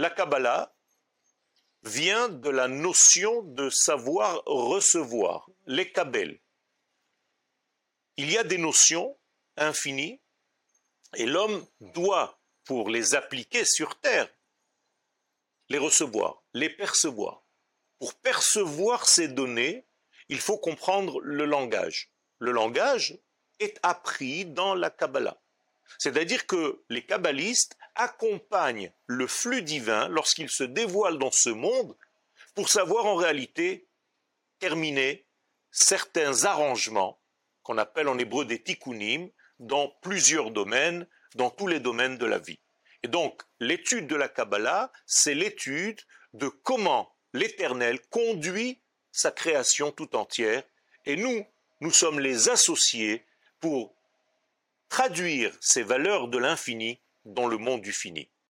la Kabbalah vient de la notion de savoir recevoir, les kabel. Il y a des notions infinies et l'homme doit, pour les appliquer sur terre, les recevoir, les percevoir. Pour percevoir ces données, il faut comprendre le langage. Le langage est appris dans la Kabbalah. C'est-à-dire que les kabbalistes accompagnent le flux divin lorsqu'il se dévoile dans ce monde pour savoir en réalité terminer certains arrangements qu'on appelle en hébreu des tikkunim dans plusieurs domaines, dans tous les domaines de la vie. Et donc, l'étude de la Kabbalah, c'est l'étude de comment l'Éternel conduit sa création tout entière, et nous, nous sommes les associés pour traduire ces valeurs de l'infini dans le monde du fini.